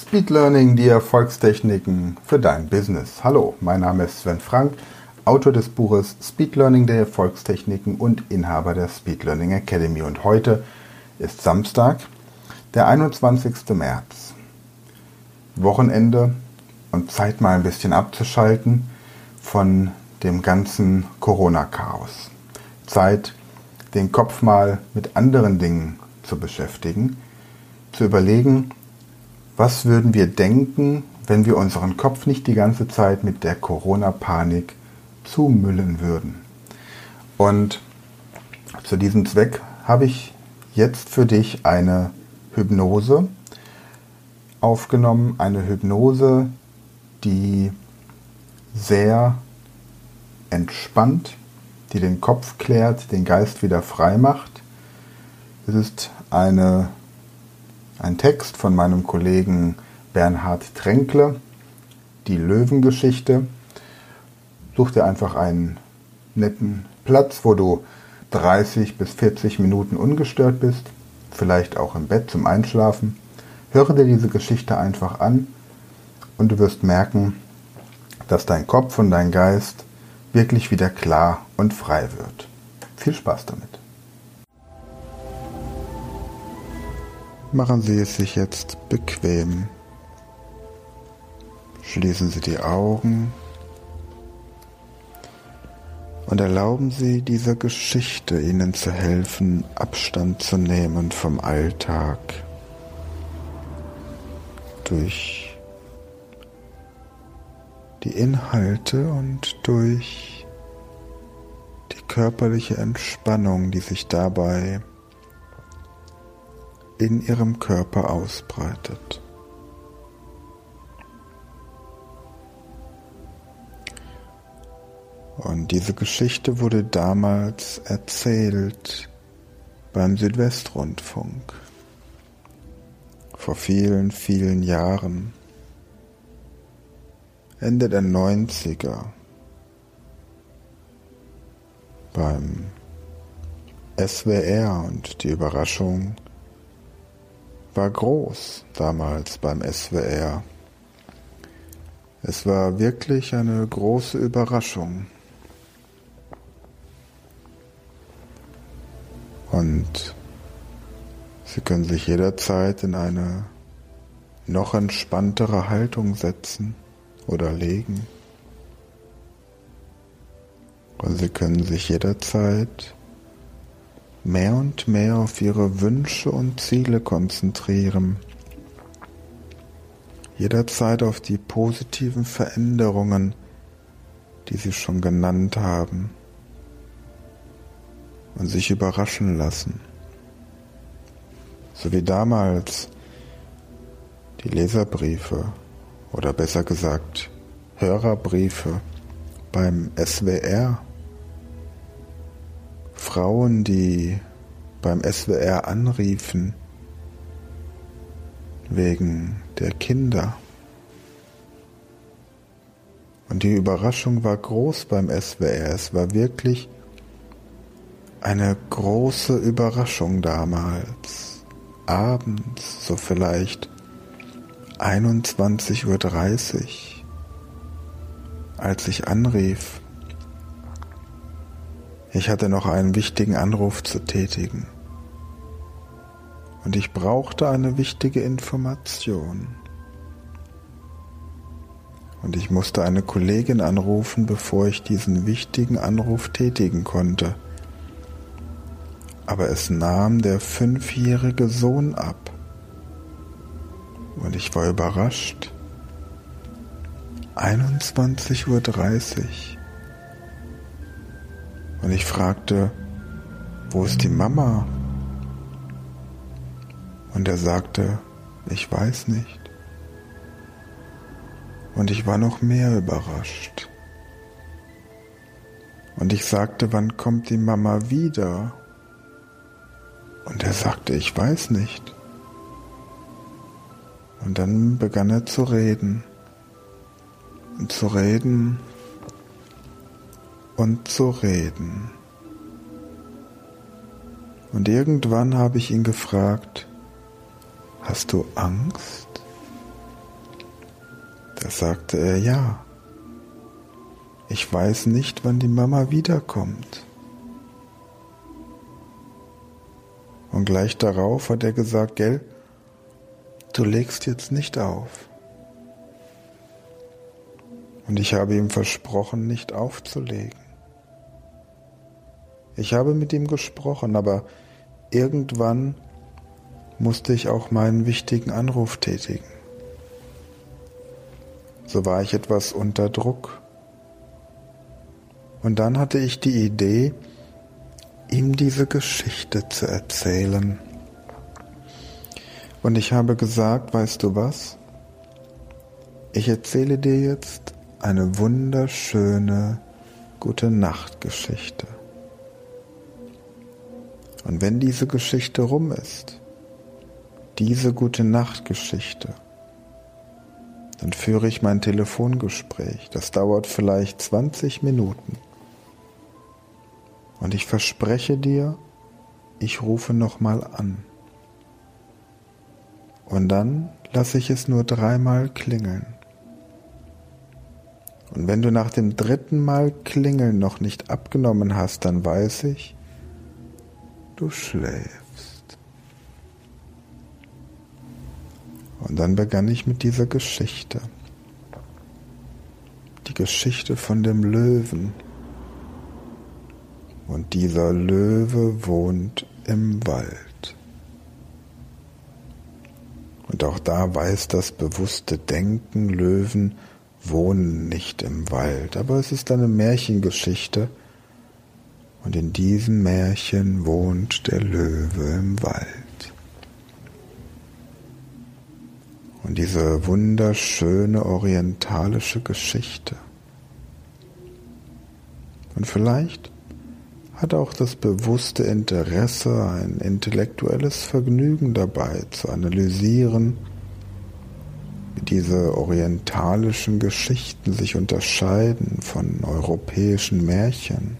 Speed Learning, die Erfolgstechniken für dein Business. Hallo, mein Name ist Sven Frank, Autor des Buches Speed Learning der Erfolgstechniken und Inhaber der Speed Learning Academy. Und heute ist Samstag, der 21. März. Wochenende und Zeit mal ein bisschen abzuschalten von dem ganzen Corona-Chaos. Zeit, den Kopf mal mit anderen Dingen zu beschäftigen, zu überlegen, was würden wir denken, wenn wir unseren Kopf nicht die ganze Zeit mit der Corona-Panik zumüllen würden. Und zu diesem Zweck habe ich jetzt für dich eine Hypnose aufgenommen, eine Hypnose, die sehr entspannt, die den Kopf klärt, den Geist wieder frei macht. Es ist eine ein Text von meinem Kollegen Bernhard Tränkle, die Löwengeschichte. Such dir einfach einen netten Platz, wo du 30 bis 40 Minuten ungestört bist, vielleicht auch im Bett zum Einschlafen. Höre dir diese Geschichte einfach an und du wirst merken, dass dein Kopf und dein Geist wirklich wieder klar und frei wird. Viel Spaß damit. Machen Sie es sich jetzt bequem. Schließen Sie die Augen und erlauben Sie dieser Geschichte Ihnen zu helfen, Abstand zu nehmen vom Alltag durch die Inhalte und durch die körperliche Entspannung, die sich dabei in ihrem Körper ausbreitet. Und diese Geschichte wurde damals erzählt beim Südwestrundfunk. Vor vielen, vielen Jahren, Ende der 90er, beim SWR und die Überraschung war groß damals beim SWR. Es war wirklich eine große Überraschung. Und Sie können sich jederzeit in eine noch entspanntere Haltung setzen oder legen. Und Sie können sich jederzeit mehr und mehr auf ihre Wünsche und Ziele konzentrieren, jederzeit auf die positiven Veränderungen, die sie schon genannt haben, und sich überraschen lassen. So wie damals die Leserbriefe oder besser gesagt Hörerbriefe beim SWR Frauen, die beim SWR anriefen wegen der Kinder. Und die Überraschung war groß beim SWR. Es war wirklich eine große Überraschung damals. Abends, so vielleicht 21.30 Uhr, als ich anrief ich hatte noch einen wichtigen Anruf zu tätigen. Und ich brauchte eine wichtige Information. Und ich musste eine Kollegin anrufen, bevor ich diesen wichtigen Anruf tätigen konnte. Aber es nahm der fünfjährige Sohn ab. Und ich war überrascht. 21.30 Uhr. Und ich fragte, wo ist die Mama? Und er sagte, ich weiß nicht. Und ich war noch mehr überrascht. Und ich sagte, wann kommt die Mama wieder? Und er sagte, ich weiß nicht. Und dann begann er zu reden. Und zu reden und zu reden. Und irgendwann habe ich ihn gefragt, hast du Angst? Da sagte er, ja, ich weiß nicht, wann die Mama wiederkommt. Und gleich darauf hat er gesagt, gell, du legst jetzt nicht auf. Und ich habe ihm versprochen, nicht aufzulegen. Ich habe mit ihm gesprochen, aber irgendwann musste ich auch meinen wichtigen Anruf tätigen. So war ich etwas unter Druck. Und dann hatte ich die Idee, ihm diese Geschichte zu erzählen. Und ich habe gesagt, weißt du was? Ich erzähle dir jetzt eine wunderschöne gute Nachtgeschichte. Und wenn diese Geschichte rum ist, diese gute Nachtgeschichte, dann führe ich mein Telefongespräch. Das dauert vielleicht 20 Minuten. Und ich verspreche dir, ich rufe nochmal an. Und dann lasse ich es nur dreimal klingeln. Und wenn du nach dem dritten Mal klingeln noch nicht abgenommen hast, dann weiß ich, du schläfst. Und dann begann ich mit dieser Geschichte. Die Geschichte von dem Löwen. Und dieser Löwe wohnt im Wald. Und auch da weiß das bewusste Denken, Löwen wohnen nicht im Wald, aber es ist eine Märchengeschichte. Und in diesem Märchen wohnt der Löwe im Wald. Und diese wunderschöne orientalische Geschichte. Und vielleicht hat auch das bewusste Interesse, ein intellektuelles Vergnügen dabei zu analysieren, wie diese orientalischen Geschichten sich unterscheiden von europäischen Märchen.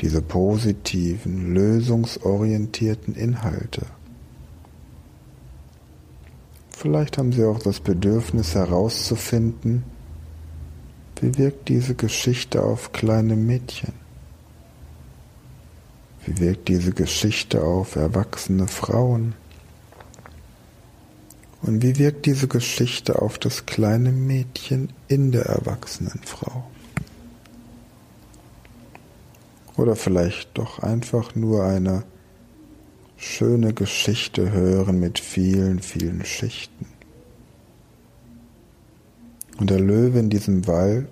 Diese positiven, lösungsorientierten Inhalte. Vielleicht haben Sie auch das Bedürfnis herauszufinden, wie wirkt diese Geschichte auf kleine Mädchen? Wie wirkt diese Geschichte auf erwachsene Frauen? Und wie wirkt diese Geschichte auf das kleine Mädchen in der erwachsenen Frau? Oder vielleicht doch einfach nur eine schöne Geschichte hören mit vielen, vielen Schichten. Und der Löwe in diesem Wald,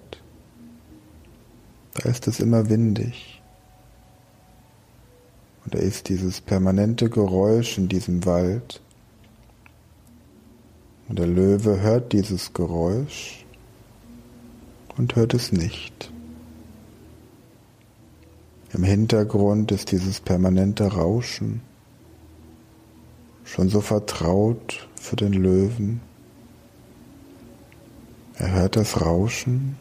da ist es immer windig. Und da ist dieses permanente Geräusch in diesem Wald. Und der Löwe hört dieses Geräusch und hört es nicht. Im Hintergrund ist dieses permanente Rauschen schon so vertraut für den Löwen. Er hört das Rauschen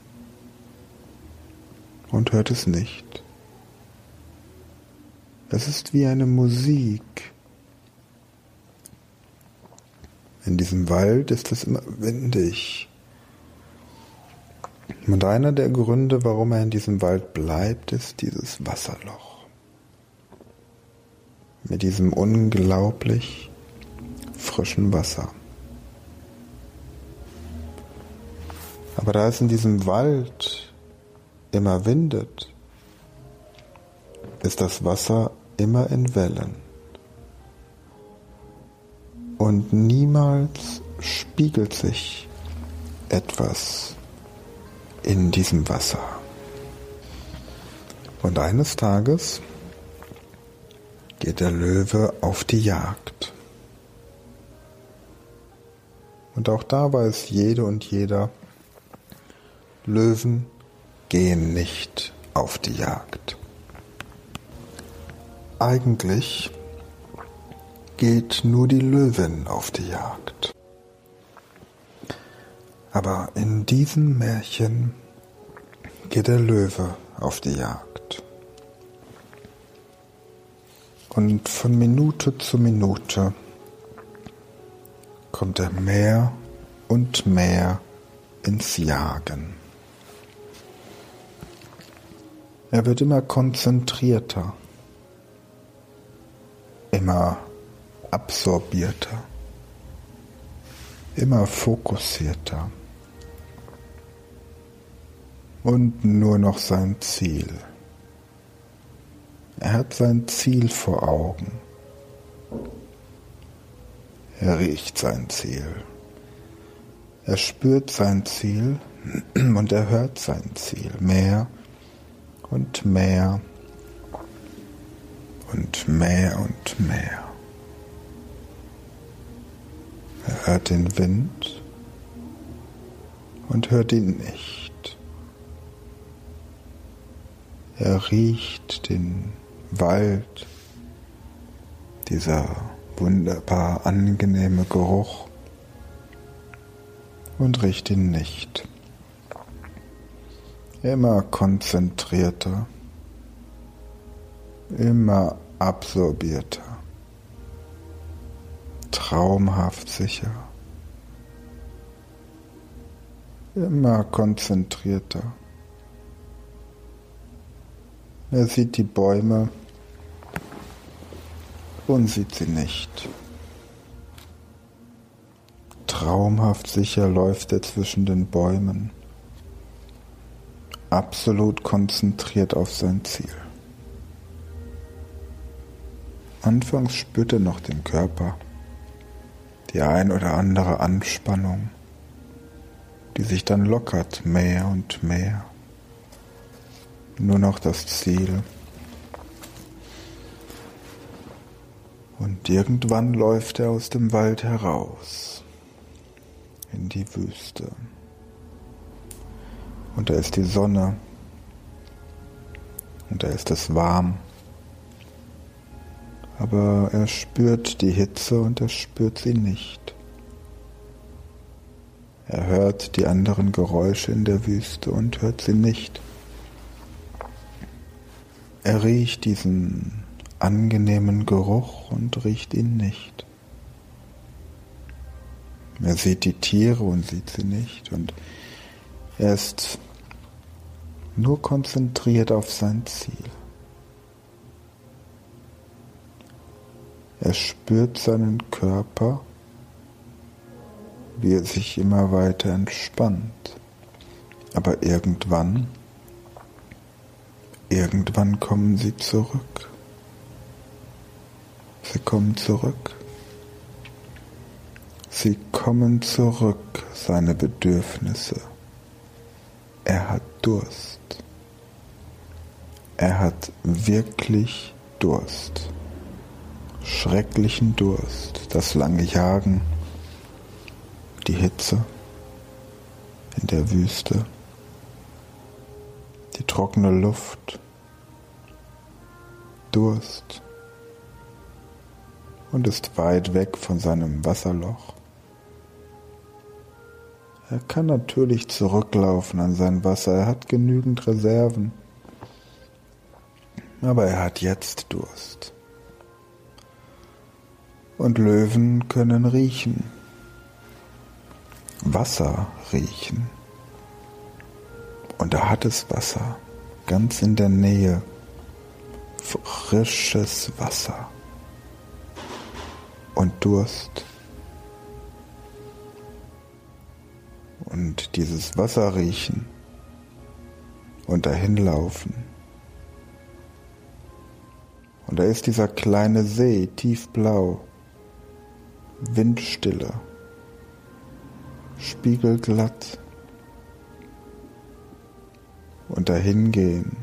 und hört es nicht. Es ist wie eine Musik. In diesem Wald ist es immer windig. Und einer der Gründe, warum er in diesem Wald bleibt, ist dieses Wasserloch. Mit diesem unglaublich frischen Wasser. Aber da es in diesem Wald immer windet, ist das Wasser immer in Wellen. Und niemals spiegelt sich etwas in diesem Wasser. Und eines Tages geht der Löwe auf die Jagd. Und auch da weiß jede und jeder, Löwen gehen nicht auf die Jagd. Eigentlich geht nur die Löwin auf die Jagd. Aber in diesem Märchen geht der Löwe auf die Jagd. Und von Minute zu Minute kommt er mehr und mehr ins Jagen. Er wird immer konzentrierter, immer absorbierter, immer fokussierter und nur noch sein Ziel. Er hat sein Ziel vor Augen. Er riecht sein Ziel. Er spürt sein Ziel und er hört sein Ziel mehr und mehr und mehr und mehr. Er hört den Wind und hört ihn nicht. Er riecht den Wald, dieser wunderbar angenehme Geruch und riecht ihn nicht. Immer konzentrierter, immer absorbierter, traumhaft sicher, immer konzentrierter. Er sieht die Bäume und sieht sie nicht. Traumhaft sicher läuft er zwischen den Bäumen, absolut konzentriert auf sein Ziel. Anfangs spürt er noch den Körper, die ein oder andere Anspannung, die sich dann lockert mehr und mehr. Nur noch das Ziel. Und irgendwann läuft er aus dem Wald heraus in die Wüste. Und da ist die Sonne. Und da ist es warm. Aber er spürt die Hitze und er spürt sie nicht. Er hört die anderen Geräusche in der Wüste und hört sie nicht. Er riecht diesen angenehmen Geruch und riecht ihn nicht. Er sieht die Tiere und sieht sie nicht und er ist nur konzentriert auf sein Ziel. Er spürt seinen Körper, wie er sich immer weiter entspannt. Aber irgendwann, irgendwann kommen sie zurück. Sie kommen zurück. Sie kommen zurück, seine Bedürfnisse. Er hat Durst. Er hat wirklich Durst. Schrecklichen Durst, das lange Jagen, die Hitze in der Wüste, die trockene Luft, Durst und ist weit weg von seinem Wasserloch. Er kann natürlich zurücklaufen an sein Wasser, er hat genügend Reserven. Aber er hat jetzt Durst. Und Löwen können riechen. Wasser riechen. Und er hat es Wasser, ganz in der Nähe. Frisches Wasser. Und Durst. und dieses Wasser riechen und dahin laufen. Und da ist dieser kleine See, tiefblau, windstille, spiegelglatt. Und dahin gehen.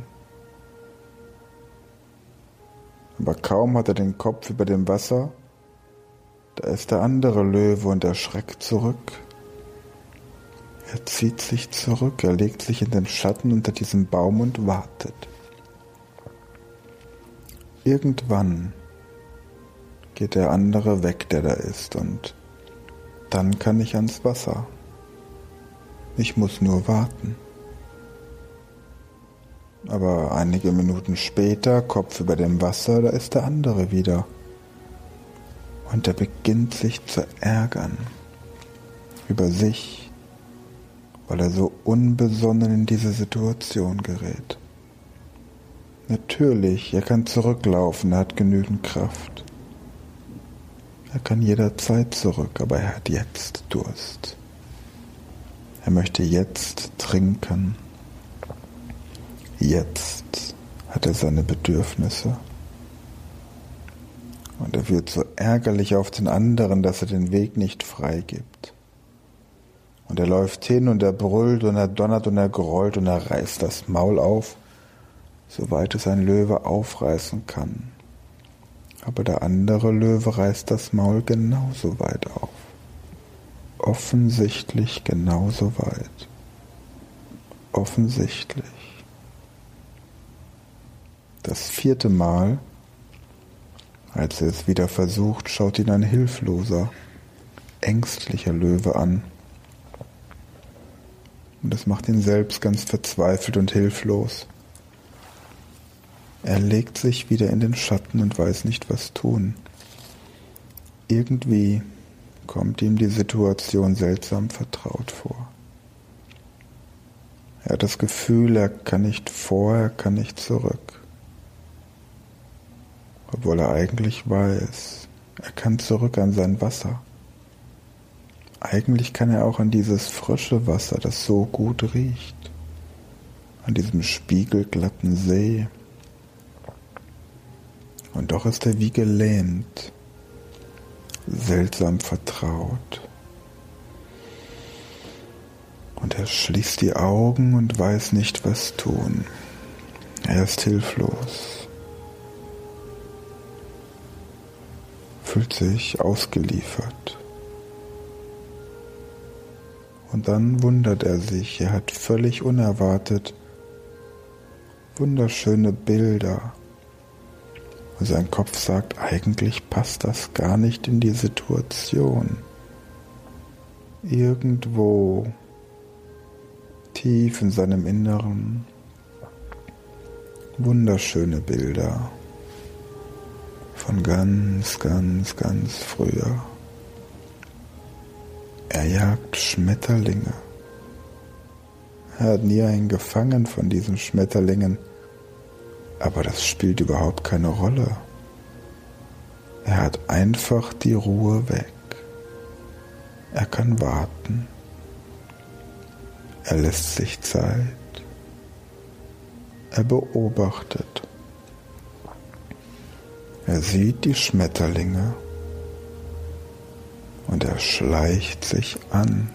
Aber kaum hat er den Kopf über dem Wasser, da ist der andere Löwe und er schreckt zurück. Er zieht sich zurück, er legt sich in den Schatten unter diesem Baum und wartet. Irgendwann geht der andere weg, der da ist, und dann kann ich ans Wasser. Ich muss nur warten. Aber einige Minuten später, Kopf über dem Wasser, da ist der andere wieder. Und er beginnt sich zu ärgern über sich, weil er so unbesonnen in diese Situation gerät. Natürlich, er kann zurücklaufen, er hat genügend Kraft. Er kann jederzeit zurück, aber er hat jetzt Durst. Er möchte jetzt trinken. Jetzt hat er seine Bedürfnisse. Und er wird so ärgerlich auf den anderen, dass er den Weg nicht freigibt. Und er läuft hin und er brüllt und er donnert und er grollt und er reißt das Maul auf soweit es ein Löwe aufreißen kann. Aber der andere Löwe reißt das Maul genauso weit auf. Offensichtlich genauso weit. Offensichtlich. Das vierte Mal, als er es wieder versucht, schaut ihn ein hilfloser, ängstlicher Löwe an. Und das macht ihn selbst ganz verzweifelt und hilflos. Er legt sich wieder in den Schatten und weiß nicht, was tun. Irgendwie kommt ihm die Situation seltsam vertraut vor. Er hat das Gefühl, er kann nicht vor, er kann nicht zurück. Obwohl er eigentlich weiß, er kann zurück an sein Wasser. Eigentlich kann er auch an dieses frische Wasser, das so gut riecht, an diesem spiegelglatten See, und doch ist er wie gelähmt, seltsam vertraut. Und er schließt die Augen und weiß nicht, was tun. Er ist hilflos, fühlt sich ausgeliefert. Und dann wundert er sich, er hat völlig unerwartet wunderschöne Bilder und sein Kopf sagt, eigentlich passt das gar nicht in die Situation. Irgendwo tief in seinem Inneren wunderschöne Bilder von ganz, ganz, ganz früher. Er jagt Schmetterlinge. Er hat nie einen gefangen von diesen Schmetterlingen aber das spielt überhaupt keine Rolle. Er hat einfach die Ruhe weg. Er kann warten. Er lässt sich Zeit. Er beobachtet. Er sieht die Schmetterlinge und er schleicht sich an.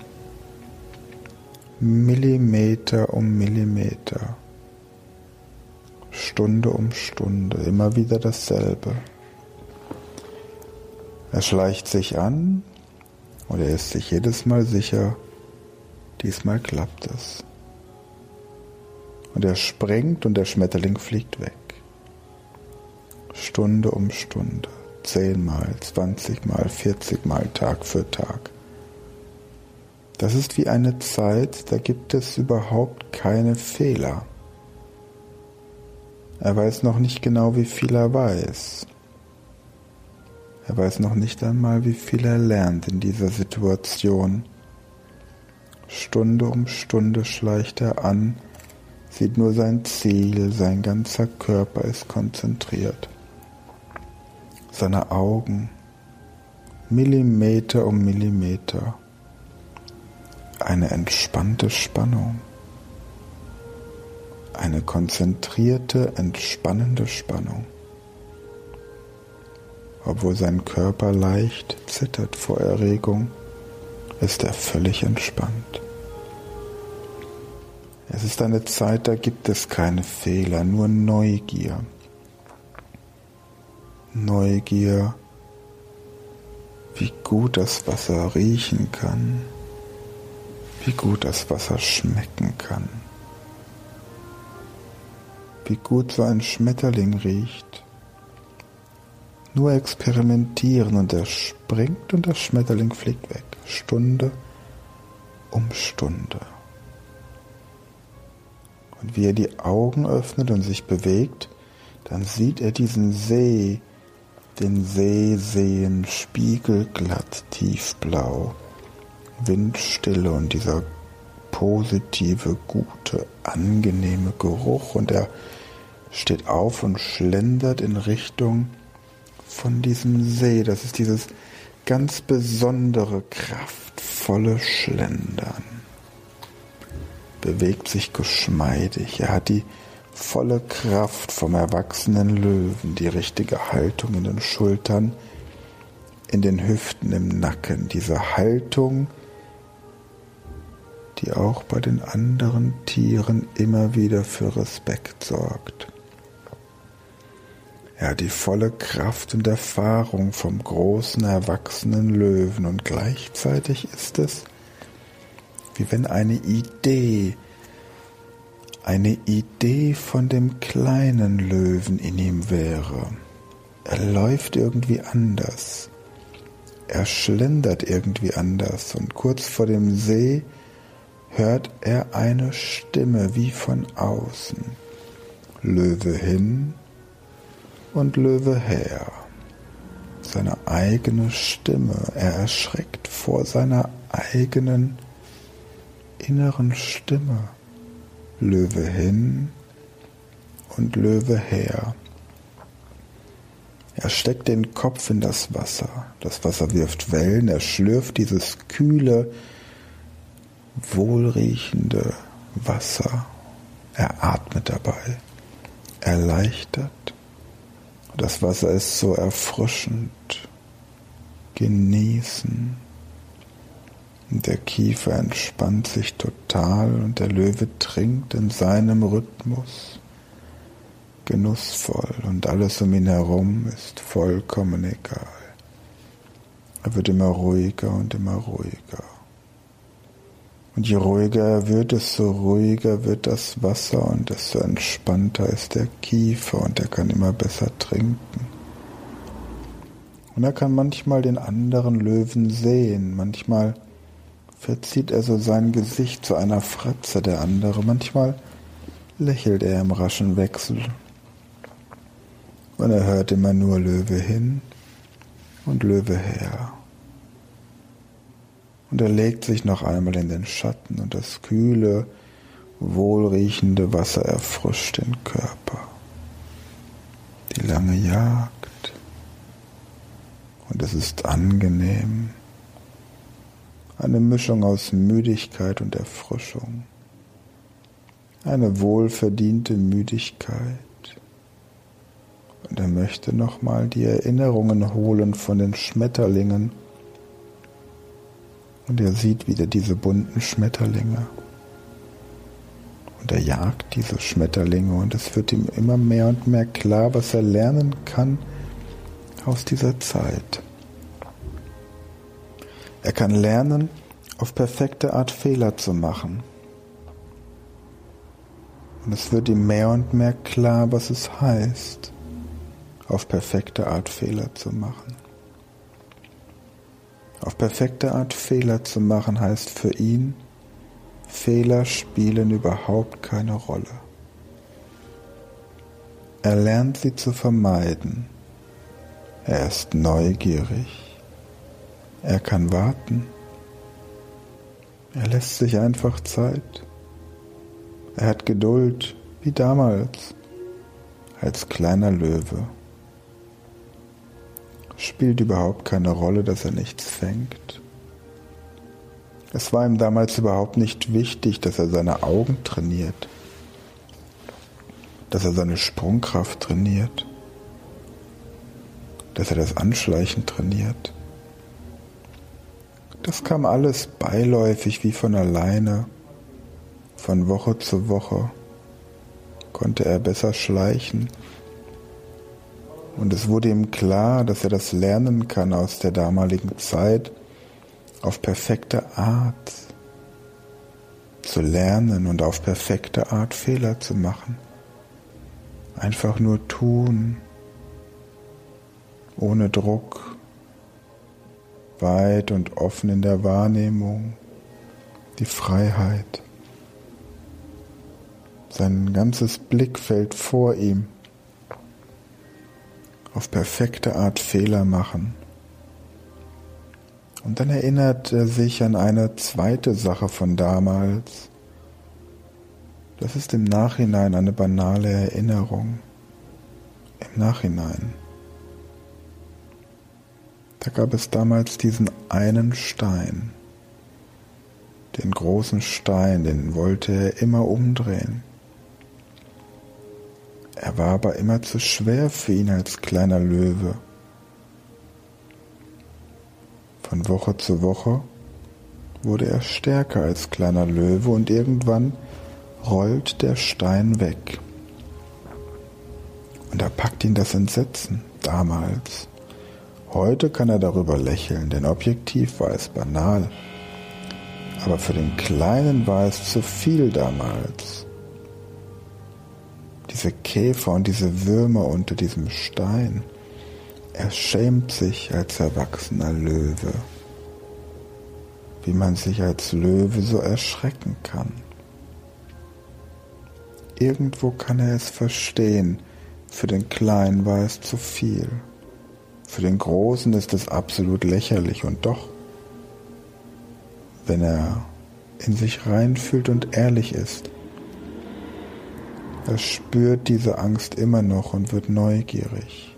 Millimeter um Millimeter. Stunde um Stunde, immer wieder dasselbe. Er schleicht sich an und er ist sich jedes Mal sicher, diesmal klappt es. Und er springt und der Schmetterling fliegt weg. Stunde um Stunde, zehnmal, zwanzigmal, vierzigmal, Tag für Tag. Das ist wie eine Zeit, da gibt es überhaupt keine Fehler. Er weiß noch nicht genau, wie viel er weiß. Er weiß noch nicht einmal, wie viel er lernt in dieser Situation. Stunde um Stunde schleicht er an, sieht nur sein Ziel, sein ganzer Körper ist konzentriert. Seine Augen, Millimeter um Millimeter, eine entspannte Spannung eine konzentrierte, entspannende Spannung. Obwohl sein Körper leicht zittert vor Erregung, ist er völlig entspannt. Es ist eine Zeit, da gibt es keine Fehler, nur Neugier. Neugier, wie gut das Wasser riechen kann, wie gut das Wasser schmecken kann wie gut so ein Schmetterling riecht. Nur experimentieren und er springt und das Schmetterling fliegt weg. Stunde um Stunde. Und wie er die Augen öffnet und sich bewegt, dann sieht er diesen See, den See sehen, spiegelglatt tiefblau, Windstille und dieser positive, gute, angenehme Geruch und er steht auf und schlendert in Richtung von diesem See. Das ist dieses ganz besondere, kraftvolle Schlendern. Bewegt sich geschmeidig. Er hat die volle Kraft vom erwachsenen Löwen, die richtige Haltung in den Schultern, in den Hüften, im Nacken. Diese Haltung, die auch bei den anderen Tieren immer wieder für Respekt sorgt. Er hat die volle Kraft und Erfahrung vom großen erwachsenen Löwen und gleichzeitig ist es, wie wenn eine Idee, eine Idee von dem kleinen Löwen in ihm wäre. Er läuft irgendwie anders. Er schlendert irgendwie anders und kurz vor dem See hört er eine Stimme wie von außen. Löwe hin, und Löwe her. Seine eigene Stimme. Er erschreckt vor seiner eigenen inneren Stimme. Löwe hin und Löwe her. Er steckt den Kopf in das Wasser. Das Wasser wirft Wellen. Er schlürft dieses kühle, wohlriechende Wasser. Er atmet dabei. Erleichtert. Das Wasser ist so erfrischend. Genießen. Der Kiefer entspannt sich total und der Löwe trinkt in seinem Rhythmus genussvoll und alles um ihn herum ist vollkommen egal. Er wird immer ruhiger und immer ruhiger. Und je ruhiger er wird, desto ruhiger wird das Wasser und desto entspannter ist der Kiefer und er kann immer besser trinken. Und er kann manchmal den anderen Löwen sehen, manchmal verzieht er so sein Gesicht zu einer Fratze der andere, manchmal lächelt er im raschen Wechsel. Und er hört immer nur Löwe hin und Löwe her. Und er legt sich noch einmal in den Schatten und das kühle, wohlriechende Wasser erfrischt den Körper. Die lange Jagd. Und es ist angenehm. Eine Mischung aus Müdigkeit und Erfrischung. Eine wohlverdiente Müdigkeit. Und er möchte nochmal die Erinnerungen holen von den Schmetterlingen, und er sieht wieder diese bunten Schmetterlinge. Und er jagt diese Schmetterlinge und es wird ihm immer mehr und mehr klar, was er lernen kann aus dieser Zeit. Er kann lernen, auf perfekte Art Fehler zu machen. Und es wird ihm mehr und mehr klar, was es heißt, auf perfekte Art Fehler zu machen. Auf perfekte Art Fehler zu machen heißt für ihn, Fehler spielen überhaupt keine Rolle. Er lernt sie zu vermeiden. Er ist neugierig. Er kann warten. Er lässt sich einfach Zeit. Er hat Geduld, wie damals, als kleiner Löwe spielt überhaupt keine Rolle, dass er nichts fängt. Es war ihm damals überhaupt nicht wichtig, dass er seine Augen trainiert, dass er seine Sprungkraft trainiert, dass er das Anschleichen trainiert. Das kam alles beiläufig wie von alleine. Von Woche zu Woche konnte er besser schleichen und es wurde ihm klar, dass er das lernen kann aus der damaligen Zeit auf perfekte Art zu lernen und auf perfekte Art Fehler zu machen. Einfach nur tun, ohne Druck, weit und offen in der Wahrnehmung, die Freiheit. Sein ganzes Blickfeld vor ihm auf perfekte Art Fehler machen, Und dann erinnert er sich an eine zweite Sache von damals. Das ist im Nachhinein eine banale Erinnerung. Im Nachhinein. Da gab es damals diesen einen Stein. Den großen Stein, den wollte er immer umdrehen. Er war aber immer zu schwer für ihn als kleiner Löwe. Von Woche zu Woche wurde er stärker als kleiner Löwe und irgendwann rollt der Stein weg. Und da packt ihn das Entsetzen damals. Heute kann er darüber lächeln, denn objektiv war es banal. Aber für den Kleinen war es zu viel damals. Diese Käfer und diese Würmer unter diesem Stein. Er schämt sich als erwachsener Löwe, wie man sich als Löwe so erschrecken kann. Irgendwo kann er es verstehen, für den Kleinen war es zu viel. Für den Großen ist es absolut lächerlich und doch, wenn er in sich reinfühlt und ehrlich ist, er spürt diese Angst immer noch und wird neugierig.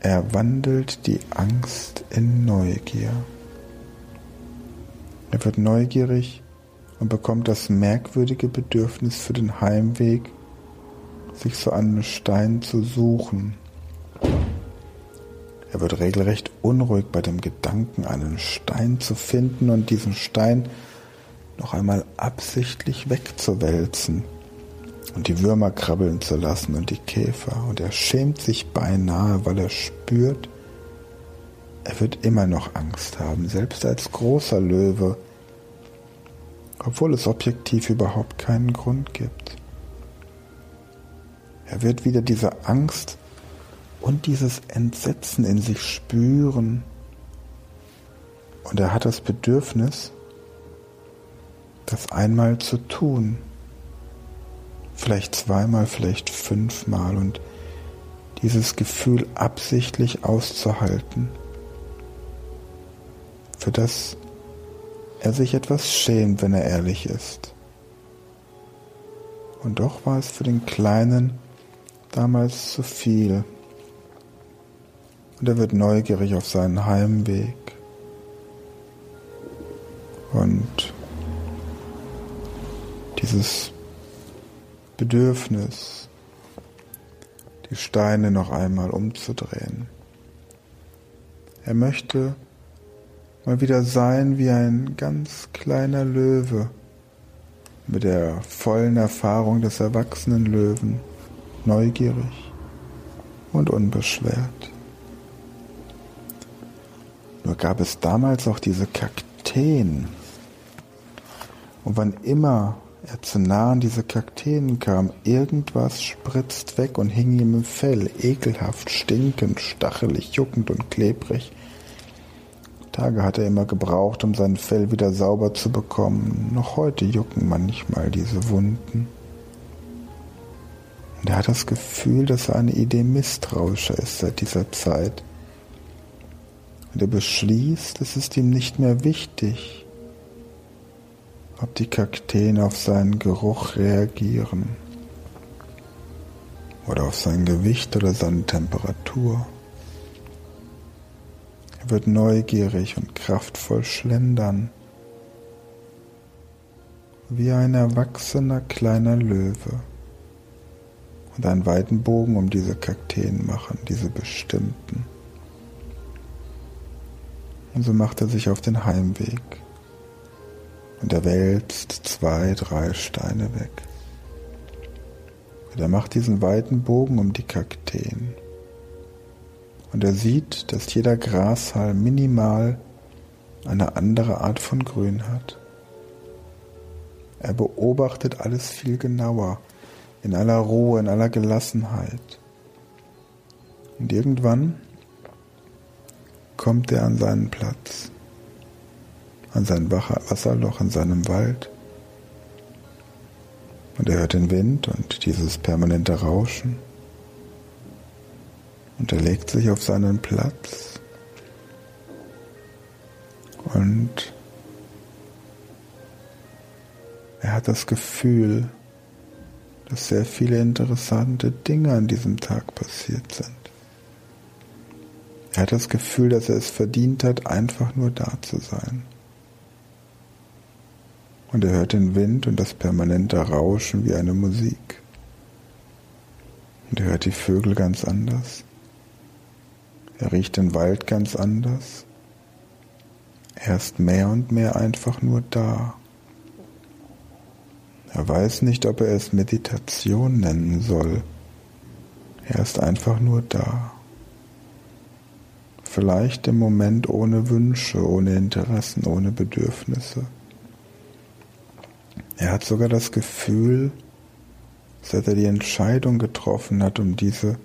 Er wandelt die Angst in Neugier. Er wird neugierig und bekommt das merkwürdige Bedürfnis für den Heimweg, sich so einen Stein zu suchen. Er wird regelrecht unruhig bei dem Gedanken, einen Stein zu finden und diesen Stein noch einmal absichtlich wegzuwälzen und die Würmer krabbeln zu lassen und die Käfer. Und er schämt sich beinahe, weil er spürt, er wird immer noch Angst haben, selbst als großer Löwe, obwohl es objektiv überhaupt keinen Grund gibt. Er wird wieder diese Angst und dieses Entsetzen in sich spüren. Und er hat das Bedürfnis, das einmal zu tun vielleicht zweimal, vielleicht fünfmal und dieses Gefühl absichtlich auszuhalten, für das er sich etwas schämt, wenn er ehrlich ist. Und doch war es für den Kleinen damals zu viel. Und er wird neugierig auf seinen Heimweg. Und dieses Bedürfnis, die Steine noch einmal umzudrehen. Er möchte mal wieder sein wie ein ganz kleiner Löwe mit der vollen Erfahrung des erwachsenen Löwen, neugierig und unbeschwert. Gab es damals auch diese Kakteen. Und wann immer er zu nah an diese Kakteen kam. Irgendwas spritzt weg und hing ihm im Fell, ekelhaft, stinkend, stachelig, juckend und klebrig. Tage hat er immer gebraucht, um sein Fell wieder sauber zu bekommen. Noch heute jucken manchmal diese Wunden. Und er hat das Gefühl, dass seine Idee misstrauischer ist seit dieser Zeit. Und er beschließt, es ist ihm nicht mehr wichtig, ob die Kakteen auf seinen Geruch reagieren oder auf sein Gewicht oder seine Temperatur. Er wird neugierig und kraftvoll schlendern, wie ein erwachsener kleiner Löwe und einen weiten Bogen um diese Kakteen machen, diese bestimmten. Und so macht er sich auf den Heimweg und er wälzt zwei, drei Steine weg. Und er macht diesen weiten Bogen um die Kakteen. Und er sieht, dass jeder Grashalm minimal eine andere Art von Grün hat. Er beobachtet alles viel genauer, in aller Ruhe, in aller Gelassenheit. Und irgendwann kommt er an seinen Platz an sein Wasserloch in seinem Wald. Und er hört den Wind und dieses permanente Rauschen. Und er legt sich auf seinen Platz. Und er hat das Gefühl, dass sehr viele interessante Dinge an diesem Tag passiert sind. Er hat das Gefühl, dass er es verdient hat, einfach nur da zu sein. Und er hört den Wind und das permanente Rauschen wie eine Musik. Und er hört die Vögel ganz anders. Er riecht den Wald ganz anders. Er ist mehr und mehr einfach nur da. Er weiß nicht, ob er es Meditation nennen soll. Er ist einfach nur da. Vielleicht im Moment ohne Wünsche, ohne Interessen, ohne Bedürfnisse. Er hat sogar das Gefühl, seit er die Entscheidung getroffen hat, um diese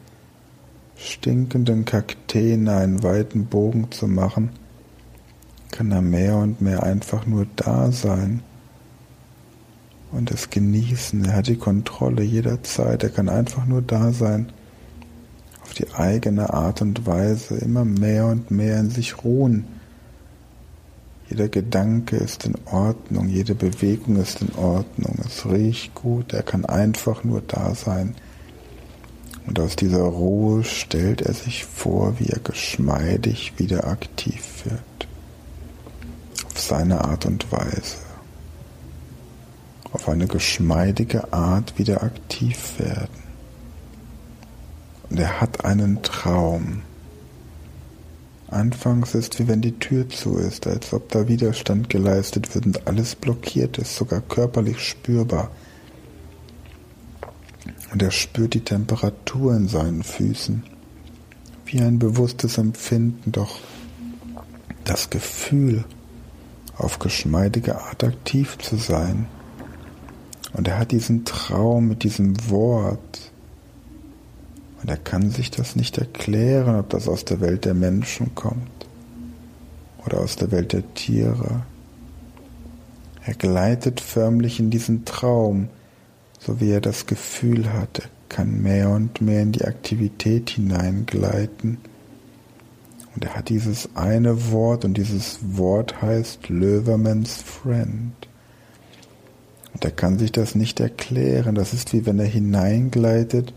stinkenden Kakteen einen weiten Bogen zu machen, kann er mehr und mehr einfach nur da sein und es genießen. Er hat die Kontrolle jederzeit. Er kann einfach nur da sein, die eigene Art und Weise, immer mehr und mehr in sich ruhen. Jeder Gedanke ist in Ordnung, jede Bewegung ist in Ordnung, es riecht gut, er kann einfach nur da sein. Und aus dieser Ruhe stellt er sich vor, wie er geschmeidig wieder aktiv wird. Auf seine Art und Weise auf eine geschmeidige Art wieder aktiv werden. Und er hat einen Traum. Anfangs ist wie wenn die Tür zu ist, als ob da Widerstand geleistet wird und alles blockiert ist, sogar körperlich spürbar. Und er spürt die Temperatur in seinen Füßen, wie ein bewusstes Empfinden, doch das Gefühl, auf geschmeidige Art aktiv zu sein, und er hat diesen Traum mit diesem Wort. Und er kann sich das nicht erklären, ob das aus der Welt der Menschen kommt oder aus der Welt der Tiere. Er gleitet förmlich in diesen Traum, so wie er das Gefühl hat, er kann mehr und mehr in die Aktivität hineingleiten. Und er hat dieses eine Wort und dieses Wort heißt Löwermans Friend. Und er kann sich das nicht erklären. Das ist wie wenn er hineingleitet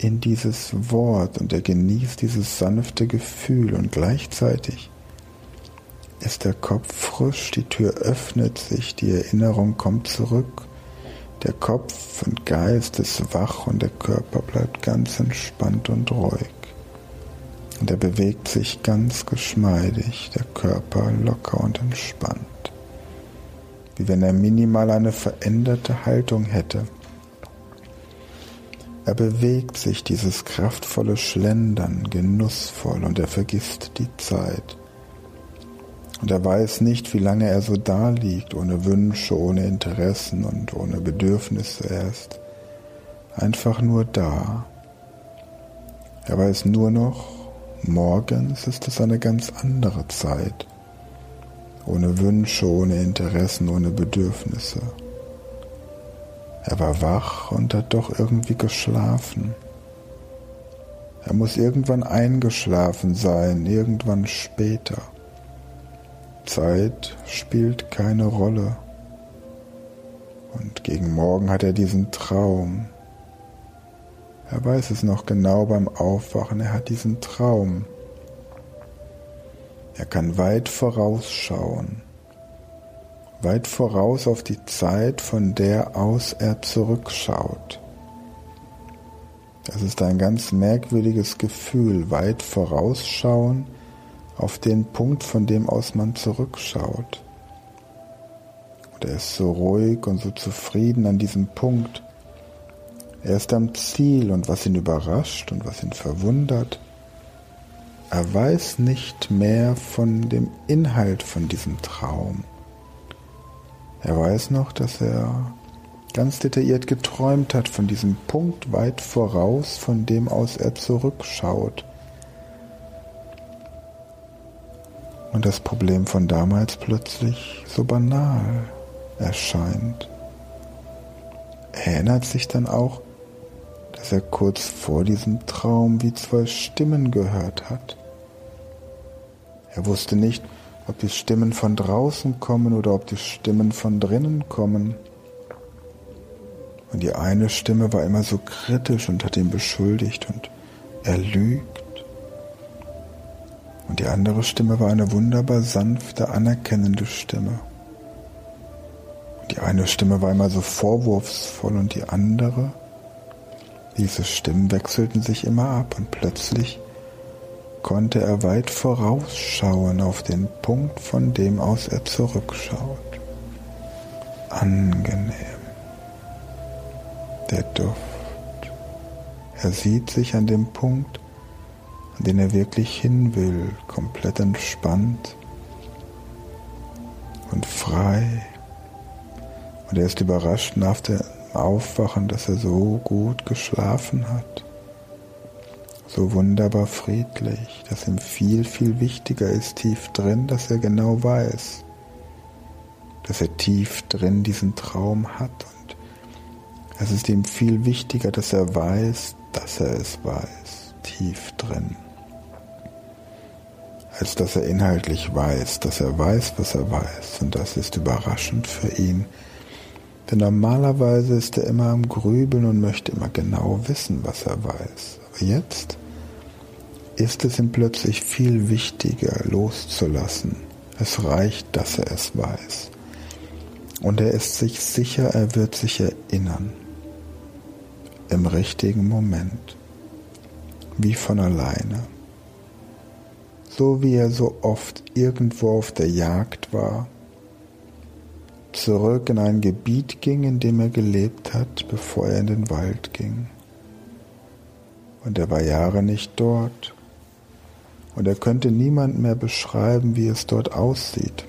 in dieses Wort und er genießt dieses sanfte Gefühl und gleichzeitig ist der Kopf frisch, die Tür öffnet sich, die Erinnerung kommt zurück, der Kopf und Geist ist wach und der Körper bleibt ganz entspannt und ruhig. Und er bewegt sich ganz geschmeidig, der Körper locker und entspannt wie wenn er minimal eine veränderte Haltung hätte. Er bewegt sich, dieses kraftvolle Schlendern, genussvoll, und er vergisst die Zeit. Und er weiß nicht, wie lange er so da liegt, ohne Wünsche, ohne Interessen und ohne Bedürfnisse. Er ist einfach nur da. Er weiß nur noch, morgens ist es eine ganz andere Zeit ohne Wünsche, ohne Interessen, ohne Bedürfnisse. Er war wach und hat doch irgendwie geschlafen. Er muss irgendwann eingeschlafen sein, irgendwann später. Zeit spielt keine Rolle. Und gegen Morgen hat er diesen Traum. Er weiß es noch genau beim Aufwachen, er hat diesen Traum. Er kann weit vorausschauen, weit voraus auf die Zeit, von der aus er zurückschaut. Das ist ein ganz merkwürdiges Gefühl, weit vorausschauen auf den Punkt, von dem aus man zurückschaut. Und er ist so ruhig und so zufrieden an diesem Punkt. Er ist am Ziel und was ihn überrascht und was ihn verwundert, er weiß nicht mehr von dem Inhalt von diesem Traum. Er weiß noch, dass er ganz detailliert geträumt hat von diesem Punkt weit voraus, von dem aus er zurückschaut. Und das Problem von damals plötzlich so banal erscheint. Er erinnert sich dann auch, dass er kurz vor diesem Traum wie zwei Stimmen gehört hat. Er wusste nicht, ob die Stimmen von draußen kommen oder ob die Stimmen von drinnen kommen. Und die eine Stimme war immer so kritisch und hat ihn beschuldigt und er lügt. Und die andere Stimme war eine wunderbar sanfte, anerkennende Stimme. Und die eine Stimme war immer so vorwurfsvoll und die andere, diese Stimmen wechselten sich immer ab und plötzlich konnte er weit vorausschauen auf den Punkt, von dem aus er zurückschaut. Angenehm. Der Duft. Er sieht sich an dem Punkt, an den er wirklich hin will, komplett entspannt und frei. Und er ist überrascht nach dem Aufwachen, dass er so gut geschlafen hat so wunderbar friedlich, dass ihm viel, viel wichtiger ist tief drin, dass er genau weiß, dass er tief drin diesen Traum hat. Und es ist ihm viel wichtiger, dass er weiß, dass er es weiß, tief drin, als dass er inhaltlich weiß, dass er weiß, was er weiß. Und das ist überraschend für ihn, denn normalerweise ist er immer am Grübeln und möchte immer genau wissen, was er weiß. Jetzt ist es ihm plötzlich viel wichtiger loszulassen. Es reicht, dass er es weiß. Und er ist sich sicher, er wird sich erinnern. Im richtigen Moment. Wie von alleine. So wie er so oft irgendwo auf der Jagd war, zurück in ein Gebiet ging, in dem er gelebt hat, bevor er in den Wald ging. Und er war Jahre nicht dort und er könnte niemand mehr beschreiben, wie es dort aussieht.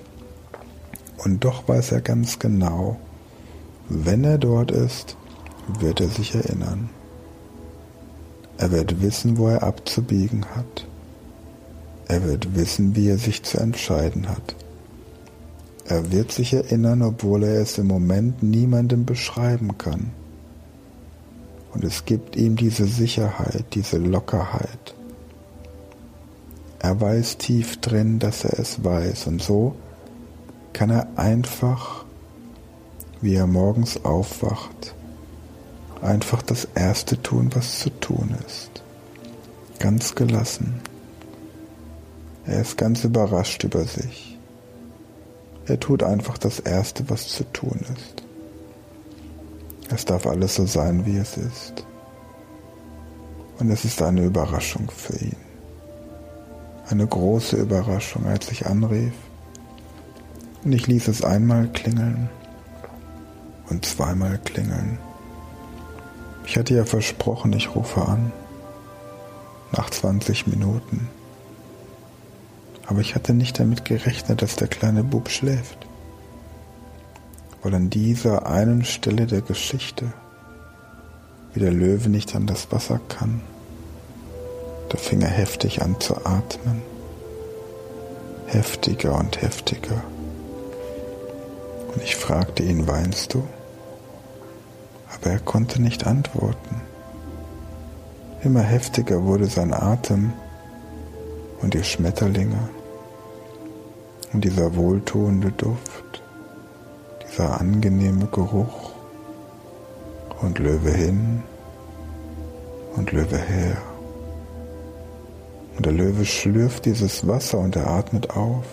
Und doch weiß er ganz genau, wenn er dort ist, wird er sich erinnern. Er wird wissen, wo er abzubiegen hat. Er wird wissen, wie er sich zu entscheiden hat. Er wird sich erinnern, obwohl er es im Moment niemandem beschreiben kann. Und es gibt ihm diese Sicherheit, diese Lockerheit, er weiß tief drin, dass er es weiß. Und so kann er einfach, wie er morgens aufwacht, einfach das Erste tun, was zu tun ist. Ganz gelassen. Er ist ganz überrascht über sich. Er tut einfach das Erste, was zu tun ist. Es darf alles so sein, wie es ist. Und es ist eine Überraschung für ihn eine große Überraschung, als ich anrief. Und ich ließ es einmal klingeln und zweimal klingeln. Ich hatte ja versprochen, ich rufe an. Nach 20 Minuten. Aber ich hatte nicht damit gerechnet, dass der kleine Bub schläft. Weil an dieser einen Stelle der Geschichte, wie der Löwe nicht an das Wasser kann, da fing er heftig an zu atmen. Heftiger und heftiger. Und ich fragte ihn, weinst du? Aber er konnte nicht antworten. Immer heftiger wurde sein Atem und die Schmetterlinge und dieser wohltuende Duft, dieser angenehme Geruch und Löwe hin und Löwe her. Und der Löwe schlürft dieses Wasser und er atmet auf.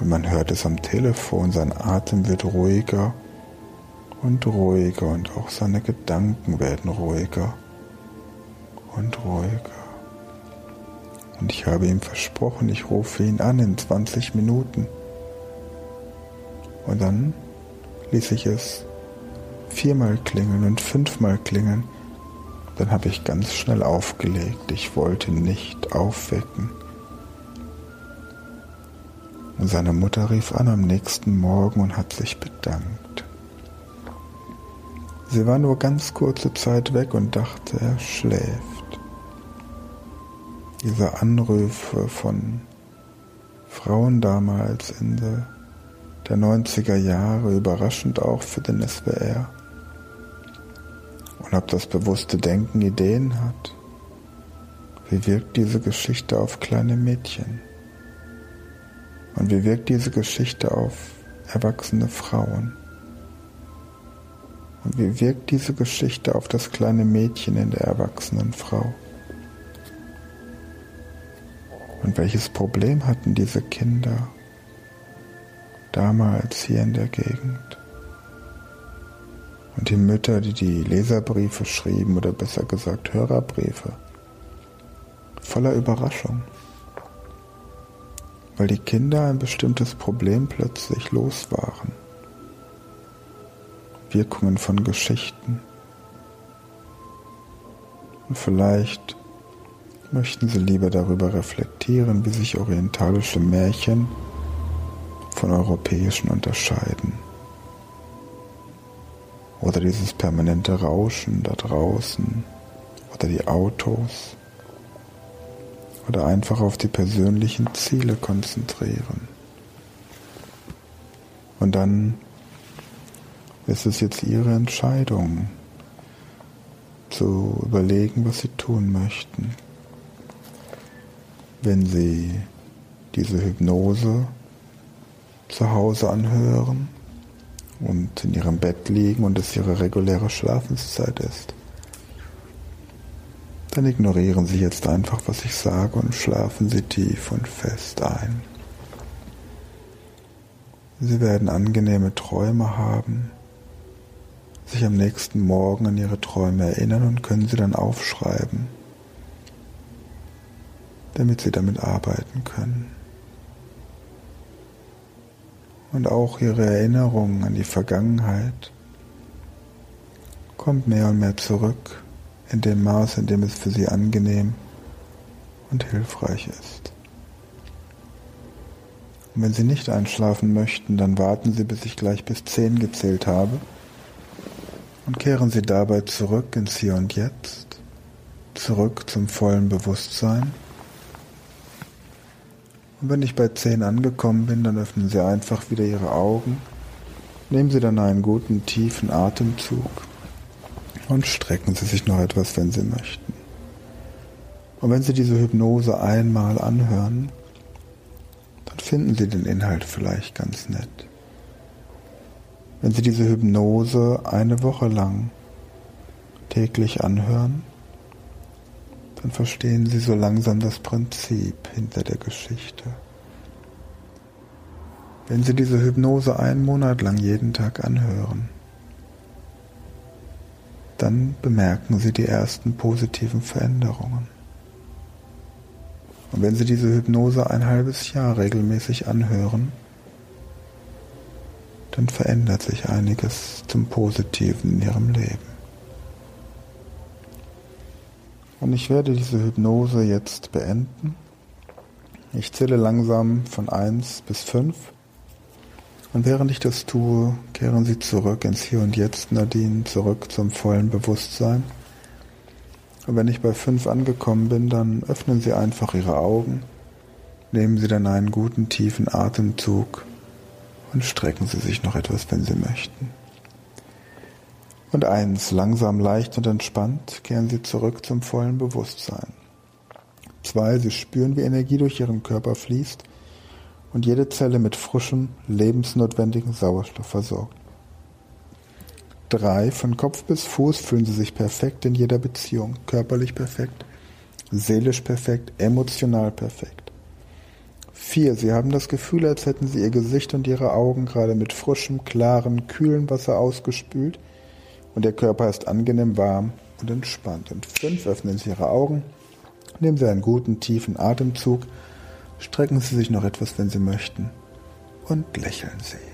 Und man hört es am Telefon, sein Atem wird ruhiger und ruhiger und auch seine Gedanken werden ruhiger und ruhiger. Und ich habe ihm versprochen, ich rufe ihn an in 20 Minuten. Und dann ließ ich es viermal klingeln und fünfmal klingeln. Dann habe ich ganz schnell aufgelegt. Ich wollte nicht aufwecken. Und seine Mutter rief an am nächsten Morgen und hat sich bedankt. Sie war nur ganz kurze Zeit weg und dachte, er schläft. Diese Anrufe von Frauen damals Ende der 90er Jahre, überraschend auch für den SWR und ob das bewusste Denken Ideen hat. Wie wirkt diese Geschichte auf kleine Mädchen? Und wie wirkt diese Geschichte auf erwachsene Frauen? Und wie wirkt diese Geschichte auf das kleine Mädchen in der erwachsenen Frau? Und welches Problem hatten diese Kinder damals hier in der Gegend? Und die Mütter, die die Leserbriefe schrieben oder besser gesagt Hörerbriefe, voller Überraschung, weil die Kinder ein bestimmtes Problem plötzlich los waren. Wirkungen von Geschichten. Und vielleicht möchten sie lieber darüber reflektieren, wie sich orientalische Märchen von europäischen unterscheiden. Oder dieses permanente Rauschen da draußen oder die Autos oder einfach auf die persönlichen Ziele konzentrieren. Und dann ist es jetzt Ihre Entscheidung zu überlegen, was Sie tun möchten. Wenn Sie diese Hypnose zu Hause anhören und in Ihrem Bett liegen und es Ihre reguläre Schlafenszeit ist, dann ignorieren Sie jetzt einfach, was ich sage und schlafen Sie tief und fest ein. Sie werden angenehme Träume haben, sich am nächsten Morgen an Ihre Träume erinnern und können sie dann aufschreiben, damit Sie damit arbeiten können. Und auch Ihre Erinnerung an die Vergangenheit kommt mehr und mehr zurück in dem Maß, in dem es für sie angenehm und hilfreich ist. Und wenn Sie nicht einschlafen möchten, dann warten Sie, bis ich gleich bis zehn gezählt habe und kehren Sie dabei zurück ins Hier und Jetzt, zurück zum vollen Bewusstsein. Und wenn ich bei zehn angekommen bin, dann öffnen Sie einfach wieder Ihre Augen, nehmen Sie dann einen guten tiefen Atemzug und strecken Sie sich noch etwas, wenn Sie möchten. Und wenn Sie diese Hypnose einmal anhören, dann finden Sie den Inhalt vielleicht ganz nett. Wenn Sie diese Hypnose eine Woche lang täglich anhören, dann verstehen Sie so langsam das Prinzip hinter der Geschichte. Wenn Sie diese Hypnose einen Monat lang jeden Tag anhören, dann bemerken Sie die ersten positiven Veränderungen. Und wenn Sie diese Hypnose ein halbes Jahr regelmäßig anhören, dann verändert sich einiges zum Positiven in Ihrem Leben. Und ich werde diese Hypnose jetzt beenden. Ich zähle langsam von 1 bis 5 und während ich das tue, kehren Sie zurück ins Hier und Jetzt, Nadine, zurück zum vollen Bewusstsein. Und wenn ich bei fünf angekommen bin, dann öffnen Sie einfach Ihre Augen, nehmen Sie dann einen guten tiefen Atemzug und strecken Sie sich noch etwas, wenn Sie möchten. Und eins, langsam, leicht und entspannt kehren Sie zurück zum vollen Bewusstsein. Zwei, Sie spüren, wie Energie durch Ihren Körper fließt und jede Zelle mit frischem, lebensnotwendigen Sauerstoff versorgt. 3. Von Kopf bis Fuß fühlen Sie sich perfekt in jeder Beziehung, körperlich perfekt, seelisch perfekt, emotional perfekt. 4. Sie haben das Gefühl, als hätten Sie Ihr Gesicht und Ihre Augen gerade mit frischem, klaren, kühlen Wasser ausgespült und Ihr Körper ist angenehm warm und entspannt. Und 5. Öffnen Sie Ihre Augen, nehmen Sie einen guten, tiefen Atemzug Strecken Sie sich noch etwas, wenn Sie möchten, und lächeln Sie.